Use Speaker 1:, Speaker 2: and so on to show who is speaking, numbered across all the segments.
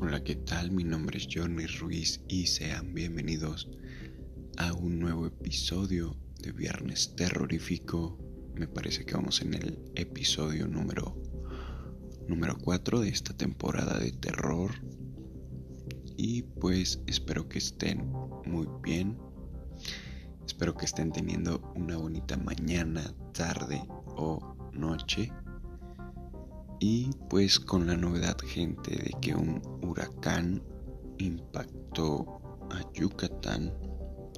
Speaker 1: Hola, ¿qué tal? Mi nombre es Johnny Ruiz y sean bienvenidos a un nuevo episodio de Viernes Terrorífico. Me parece que vamos en el episodio número número 4 de esta temporada de terror. Y pues espero que estén muy bien. Espero que estén teniendo una bonita mañana, tarde o noche. Y pues con la novedad gente de que un huracán impactó a Yucatán,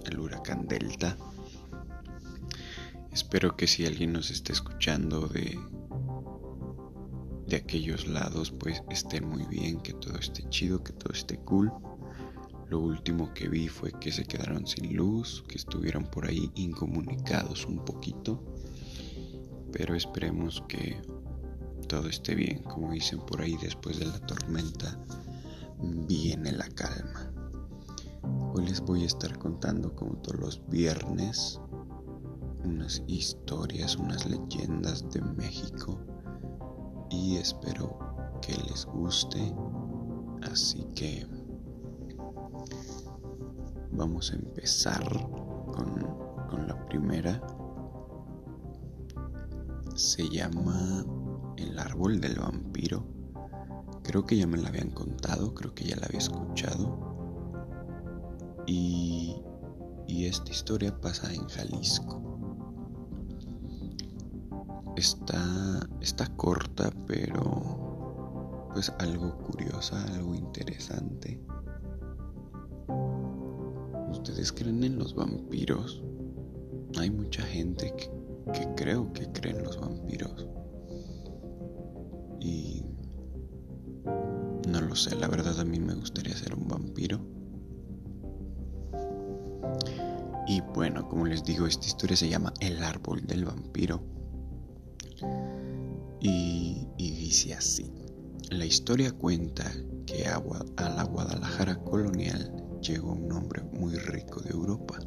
Speaker 1: el huracán Delta. Espero que si alguien nos está escuchando de, de aquellos lados, pues esté muy bien, que todo esté chido, que todo esté cool. Lo último que vi fue que se quedaron sin luz, que estuvieron por ahí incomunicados un poquito. Pero esperemos que todo esté bien, como dicen por ahí, después de la tormenta viene la calma. Hoy les voy a estar contando como todos los viernes unas historias, unas leyendas de México y espero que les guste. Así que vamos a empezar con, con la primera. Se llama El árbol del vampiro. Creo que ya me la habían contado, creo que ya la había escuchado. Y, y esta historia pasa en Jalisco. Está, está corta, pero pues algo curiosa, algo interesante. ¿Ustedes creen en los vampiros? Hay mucha gente que, que creo que cree en los vampiros. La verdad a mí me gustaría ser un vampiro. Y bueno, como les digo, esta historia se llama El árbol del vampiro. Y, y dice así. La historia cuenta que a, a la Guadalajara colonial llegó un hombre muy rico de Europa,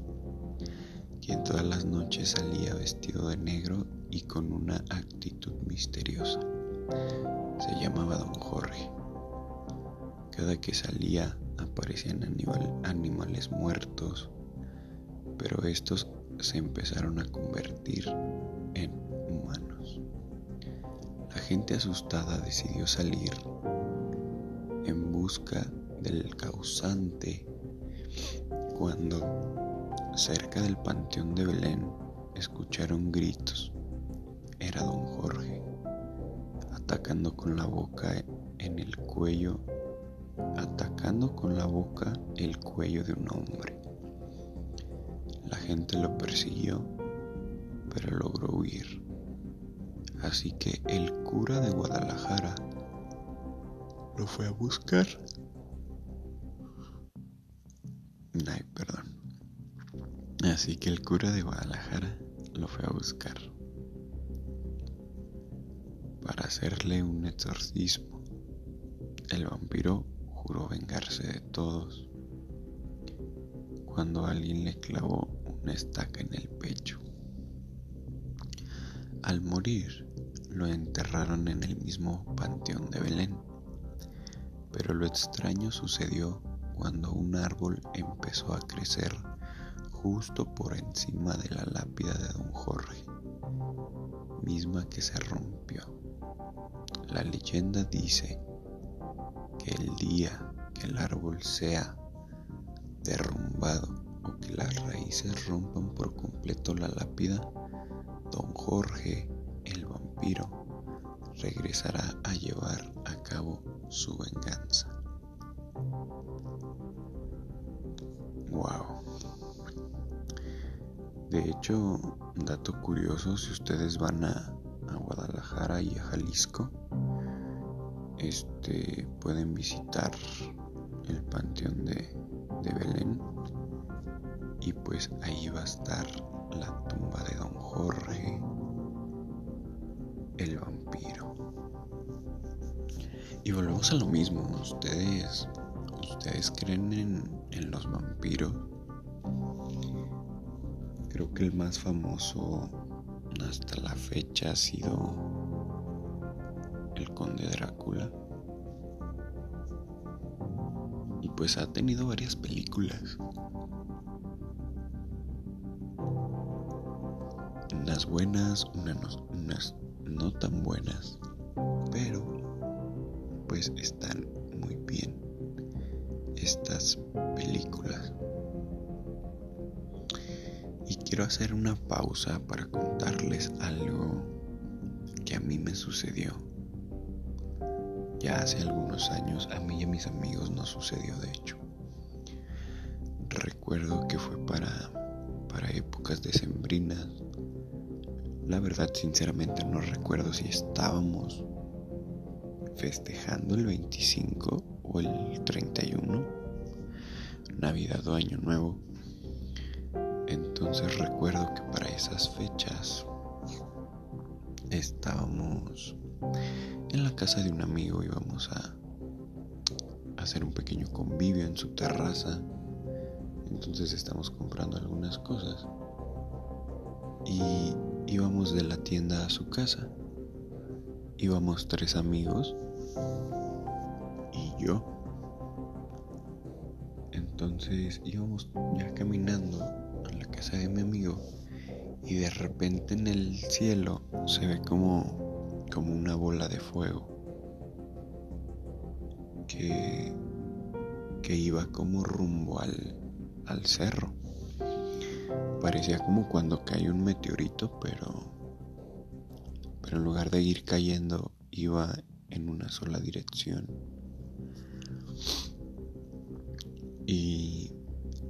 Speaker 1: quien todas las noches salía vestido de negro y con una actitud misteriosa. Se llamaba Don Jorge. Cada que salía aparecían animal, animales muertos, pero estos se empezaron a convertir en humanos. La gente asustada decidió salir en busca del causante cuando cerca del panteón de Belén escucharon gritos. Era don Jorge, atacando con la boca en el cuello, atacando con la boca el cuello de un hombre. La gente lo persiguió, pero logró huir. Así que el cura de Guadalajara lo fue a buscar. Ay, perdón. Así que el cura de Guadalajara lo fue a buscar para hacerle un exorcismo. El vampiro juró vengarse de todos cuando alguien le clavó una estaca en el pecho. Al morir, lo enterraron en el mismo panteón de Belén. Pero lo extraño sucedió cuando un árbol empezó a crecer justo por encima de la lápida de don Jorge, misma que se rompió. La leyenda dice que el día que el árbol sea derrumbado o que las raíces rompan por completo la lápida, don Jorge, el vampiro, regresará a llevar a cabo su venganza. Wow. De hecho, dato curioso, si ustedes van a, a, Guadalajara y a Jalisco, este pueden visitar el panteón de, Belén y pues ahí va a estar la tumba de don Jorge, el vampiro. Y volvemos a lo mismo, ustedes, ustedes creen en, en los vampiros. Creo que el más famoso hasta la fecha ha sido el conde Drácula. pues ha tenido varias películas. Unas buenas, unas no tan buenas, pero pues están muy bien estas películas. Y quiero hacer una pausa para contarles algo que a mí me sucedió. Ya hace algunos años a mí y a mis amigos nos sucedió de hecho. Recuerdo que fue para, para épocas decembrinas. La verdad sinceramente no recuerdo si estábamos festejando el 25 o el 31, Navidad o Año Nuevo. Entonces recuerdo que para esas fechas estábamos casa de un amigo, íbamos a hacer un pequeño convivio en su terraza. Entonces estamos comprando algunas cosas. Y íbamos de la tienda a su casa. Íbamos tres amigos y yo. Entonces íbamos ya caminando a la casa de mi amigo y de repente en el cielo se ve como, como una bola de fuego que, que iba como rumbo al, al cerro. Parecía como cuando cae un meteorito, pero, pero en lugar de ir cayendo iba en una sola dirección. Y,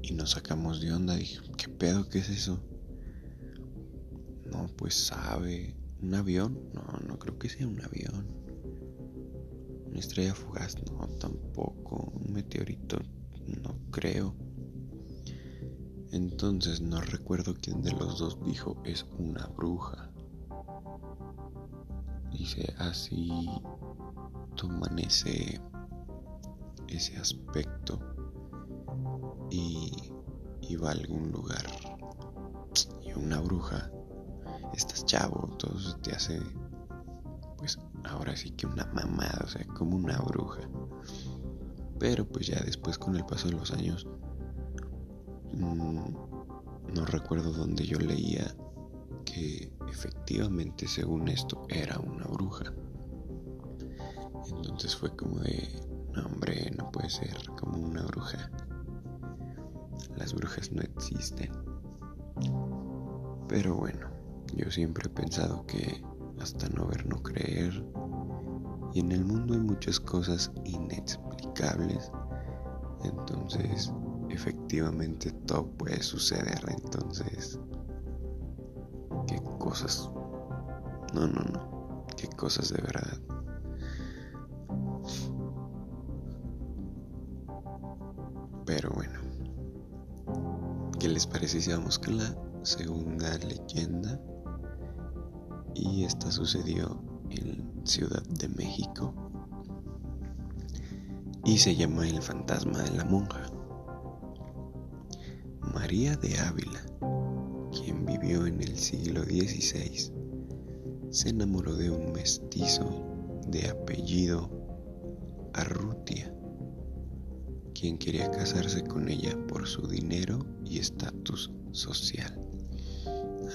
Speaker 1: y nos sacamos de onda. Dije, ¿qué pedo? ¿Qué es eso? No, pues sabe. ¿Un avión? No, no creo que sea un avión. Una estrella fugaz, no, tampoco. Un meteorito, no creo. Entonces no recuerdo quién de los dos dijo es una bruja. Dice así toman ese, ese aspecto y, y va a algún lugar. Y una bruja estás chavo, todo eso te hace, ahora sí que una mamada, o sea, como una bruja. Pero pues ya después con el paso de los años, mm, no recuerdo dónde yo leía que efectivamente según esto era una bruja. Entonces fue como de, no hombre, no puede ser como una bruja. Las brujas no existen. Pero bueno, yo siempre he pensado que hasta no ver, no creer. Y en el mundo hay muchas cosas inexplicables. Entonces, efectivamente todo puede suceder. Entonces, qué cosas. No, no, no. Qué cosas de verdad. Pero bueno. ¿Qué les parece si vamos con la segunda leyenda? Y esta sucedió en Ciudad de México y se llama El fantasma de la monja. María de Ávila, quien vivió en el siglo XVI, se enamoró de un mestizo de apellido Arrutia, quien quería casarse con ella por su dinero y estatus social.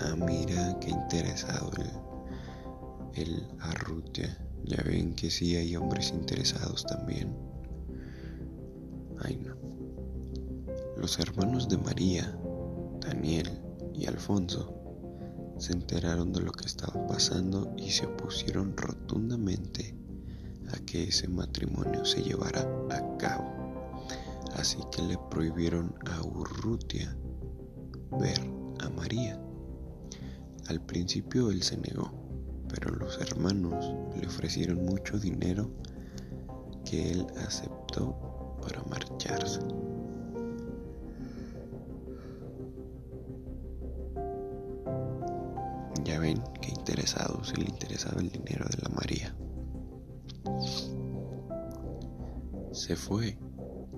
Speaker 1: Ah, mira qué interesado el el Arrutia. Ya ven que sí hay hombres interesados también. Ay no. Los hermanos de María, Daniel y Alfonso se enteraron de lo que estaba pasando y se opusieron rotundamente a que ese matrimonio se llevara a cabo. Así que le prohibieron a Urrutia ver a María. Al principio él se negó, pero los hermanos le ofrecieron mucho dinero que él aceptó para marcharse. Ya ven que interesado se le interesaba el dinero de la María. Se fue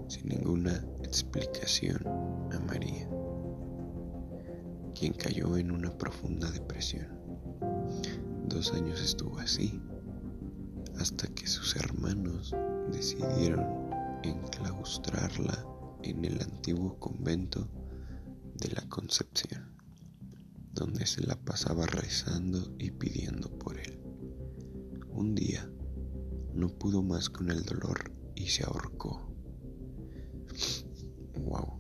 Speaker 1: sin ninguna explicación a María, quien cayó en una profunda depresión. Años estuvo así, hasta que sus hermanos decidieron enclaustrarla en el antiguo convento de la Concepción, donde se la pasaba rezando y pidiendo por él. Un día no pudo más con el dolor y se ahorcó. Wow.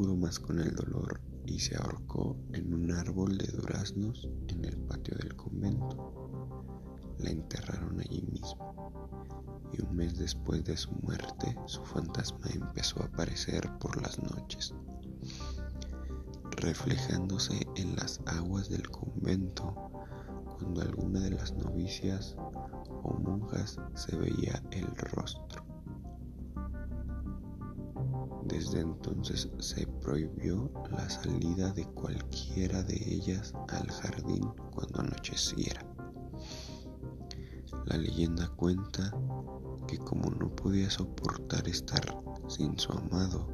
Speaker 1: Pudo más con el dolor y se ahorcó en un árbol de duraznos en el patio del convento. La enterraron allí mismo y un mes después de su muerte su fantasma empezó a aparecer por las noches, reflejándose en las aguas del convento cuando alguna de las novicias o monjas se veía el rostro. Desde entonces se prohibió la salida de cualquiera de ellas al jardín cuando anocheciera. La leyenda cuenta que como no podía soportar estar sin su amado,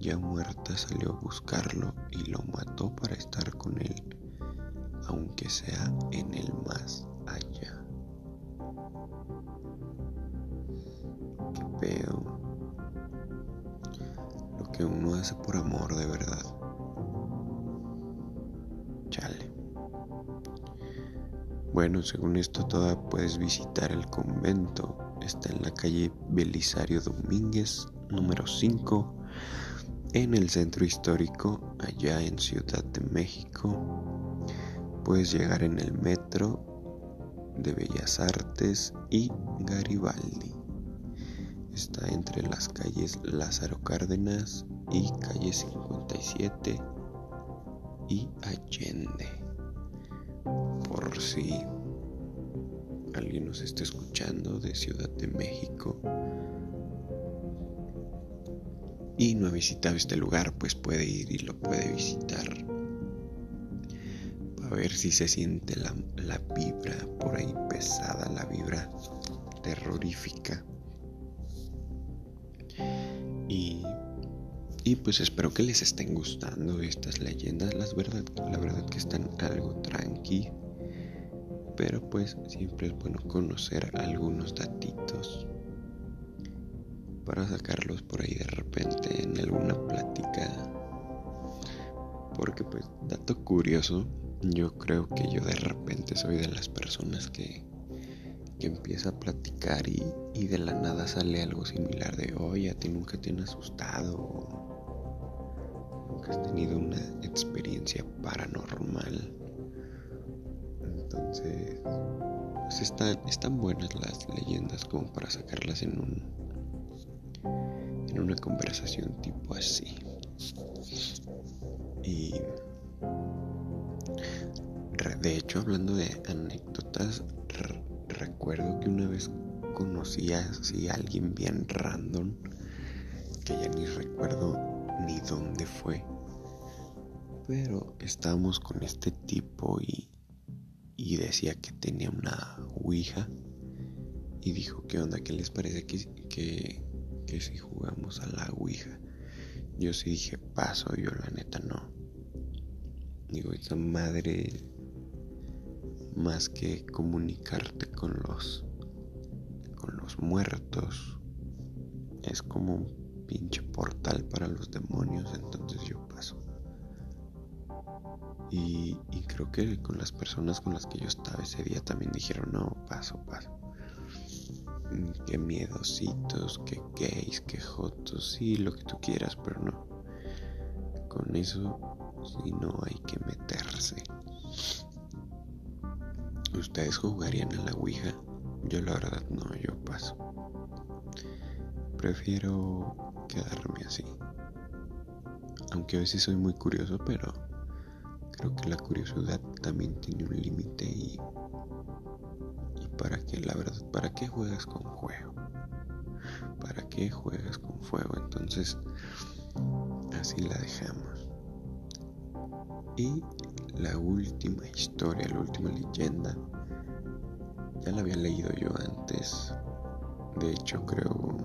Speaker 1: ya muerta salió a buscarlo y lo mató para estar con él, aunque sea en el más allá. Qué pedo de verdad. Chale. Bueno, según esto todavía puedes visitar el convento. Está en la calle Belisario Domínguez, número 5, en el centro histórico, allá en Ciudad de México. Puedes llegar en el metro de Bellas Artes y Garibaldi. Está entre las calles Lázaro Cárdenas y calle 57 y Allende. Por si alguien nos está escuchando de Ciudad de México y no ha visitado este lugar, pues puede ir y lo puede visitar. Para ver si se siente la, la vibra por ahí pesada, la vibra terrorífica Y, pues espero que les estén gustando estas leyendas. Las verdad, la verdad que están algo tranqui. Pero pues siempre es bueno conocer algunos datitos para sacarlos por ahí de repente en alguna plática. Porque pues dato curioso, yo creo que yo de repente soy de las personas que que empieza a platicar y, de la nada sale algo similar de, oye, a ti nunca te han asustado, nunca has tenido una experiencia paranormal. Entonces, pues están, están buenas las leyendas como para sacarlas en un en una conversación tipo así. Y de hecho, hablando de anécdotas, recuerdo que una vez conocí a alguien bien random que ya ni recuerdo ni dónde fue. Pero estábamos con este tipo y, y decía que tenía una Ouija y dijo, ¿qué onda? ¿Qué les parece que, que, que si jugamos a la Ouija? Yo sí dije, paso, yo la neta no. Digo, esa madre más que comunicarte con los con los muertos es como un pinche portal para los demonios y, creo que con las personas con las que yo estaba ese día también dijeron no paso paso mm, que miedositos que gays que jotos sí lo que tú quieras pero no con eso si no hay que meterse ¿Ustedes jugarían a la Ouija? Yo la verdad no, yo paso. Prefiero quedarme así. Aunque a veces soy muy curioso, pero creo que la curiosidad también tiene un límite y, y para qué, la verdad, ¿para qué juegas con fuego? ¿Para qué juegas con fuego? Entonces, así la dejamos. Y la última historia, la última leyenda, ya la había leído yo antes. De hecho, creo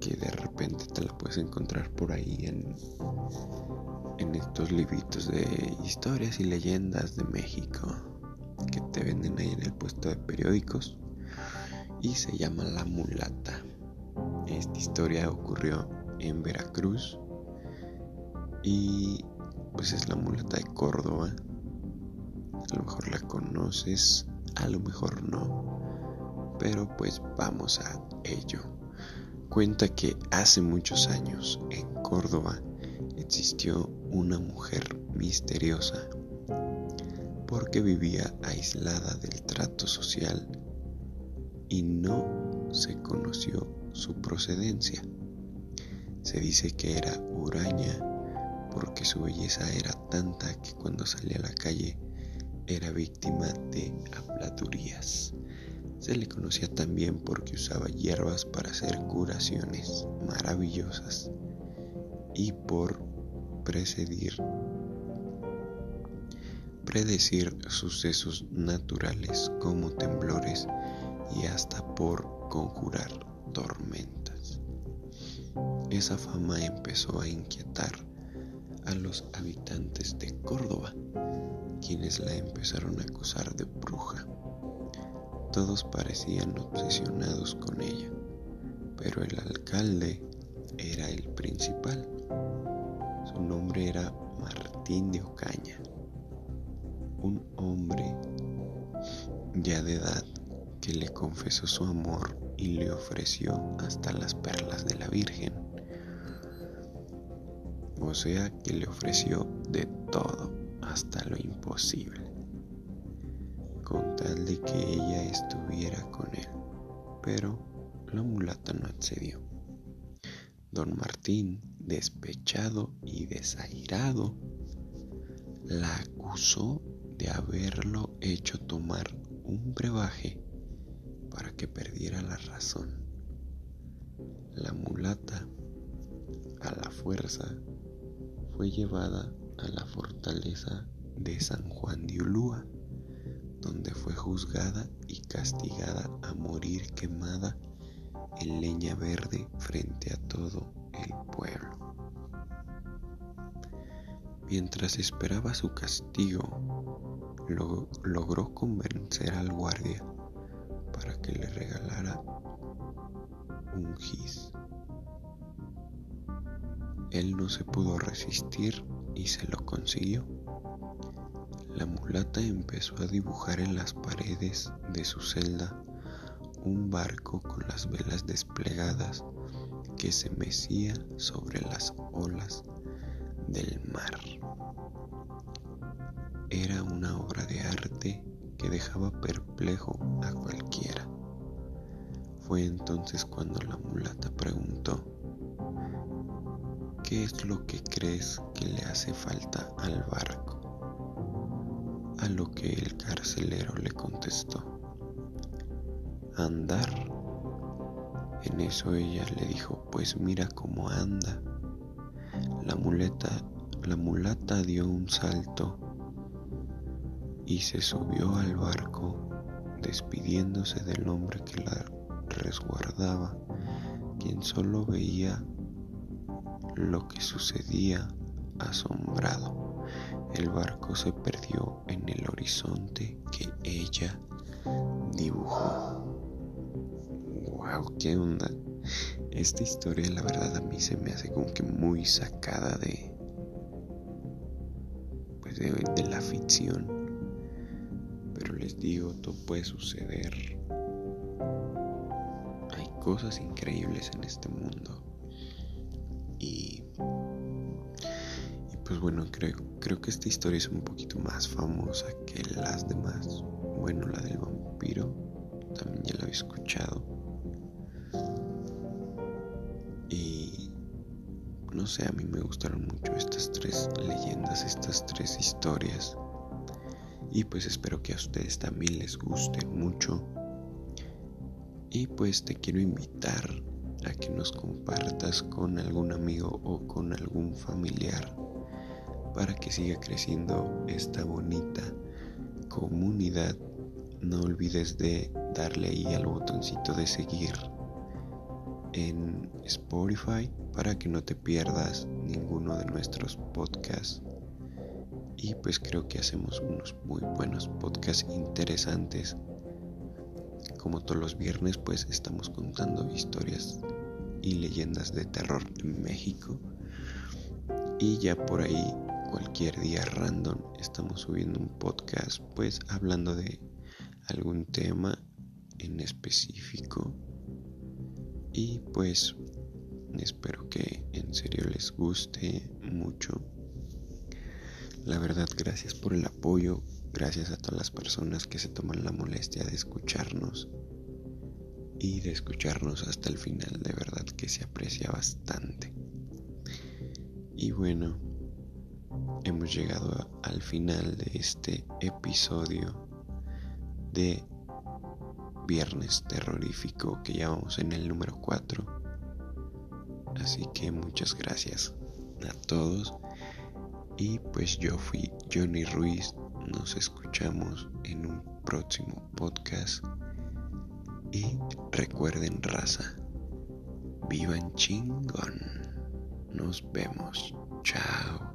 Speaker 1: que de repente te la puedes encontrar por ahí en, en estos libritos de historias y leyendas de México que te venden ahí en el puesto de periódicos y se llama La Mulata. Esta historia ocurrió en Veracruz y pues es la mulata de Córdoba. A lo mejor la conoces, a lo mejor no, pero pues vamos a ello. Cuenta que hace muchos años en Córdoba existió una mujer misteriosa porque vivía aislada del trato social y no se conoció su procedencia. Se dice que era huraña porque su belleza era tanta que cuando salía a la calle era víctima de apladurías. Se le conocía también porque usaba hierbas para hacer curaciones maravillosas y por precedir predecir sucesos naturales como temblores y hasta por conjurar tormentas. Esa fama empezó a inquietar a los habitantes de Córdoba, quienes la empezaron a acusar de bruja. Todos parecían obsesionados con ella, pero el alcalde era el principal. Su nombre era Martín de Ocaña, un hombre ya de edad que le confesó su amor y le ofreció hasta las perlas de la Virgen. O sea que le ofreció de todo, hasta lo imposible, con tal de que ella estuviera con él. Pero la mulata no accedió. Don Martín, despechado y desairado, la acusó de haberlo hecho tomar un brebaje para que perdiera la razón. La mulata, a la fuerza, fue llevada a la fortaleza de San Juan de Ulúa, donde fue juzgada y castigada a morir quemada en leña verde frente a todo el pueblo. Mientras esperaba su castigo, logró convencer al guardia para que le regalara un gis. Él no se pudo resistir y se lo consiguió. La mulata empezó a dibujar en las paredes de su celda un barco con las velas desplegadas que se mecía sobre las olas del mar. Era una obra de arte que dejaba perplejo a cualquiera. Fue entonces cuando la mulata preguntó, ¿qué es lo que crees que le hace falta al barco? A lo que el carcelero le contestó, andar. En eso ella le dijo, pues mira cómo anda. La muleta, la mulata dio un salto y se subió al barco despidiéndose del hombre que la resguardaba, quien solo veía lo que sucedía asombrado. El barco se perdió en el horizonte que ella dibujó. ¿Qué onda? Esta historia, la verdad, a mí se me hace como que muy sacada de. Pues de, de la ficción les digo, todo puede suceder. Hay cosas increíbles en este mundo. Y, y pues bueno, creo, creo que esta historia es un poquito más famosa que sé, a mí me gustaron mucho estas tres leyendas, estas tres historias. Y pues espero que a ustedes también les guste mucho. Y pues te quiero invitar a que nos compartas con algún amigo o con algún familiar para que siga creciendo esta bonita comunidad. No olvides de darle ahí al botoncito de seguir en Spotify para que no te pierdas ninguno de nuestros podcasts. Y pues creo que hacemos unos muy buenos podcasts interesantes. Como todos los viernes pues estamos contando historias y leyendas de terror en México. Y ya por ahí cualquier día random estamos subiendo un podcast pues hablando de algún tema en específico y pues espero que en serio les guste mucho. La verdad gracias por el apoyo gracias a todas las personas que se toman la molestia de escucharnos y de escucharnos hasta el final de verdad que se aprecia bastante. Y bueno hemos llegado al final de este episodio de Viernes Terrorífico que ya vamos en el número 4. Así que muchas gracias a todos. Y pues yo fui Johnny Ruiz. Nos escuchamos en un próximo podcast. Y recuerden raza. Vivan chingón. Nos vemos. Chao.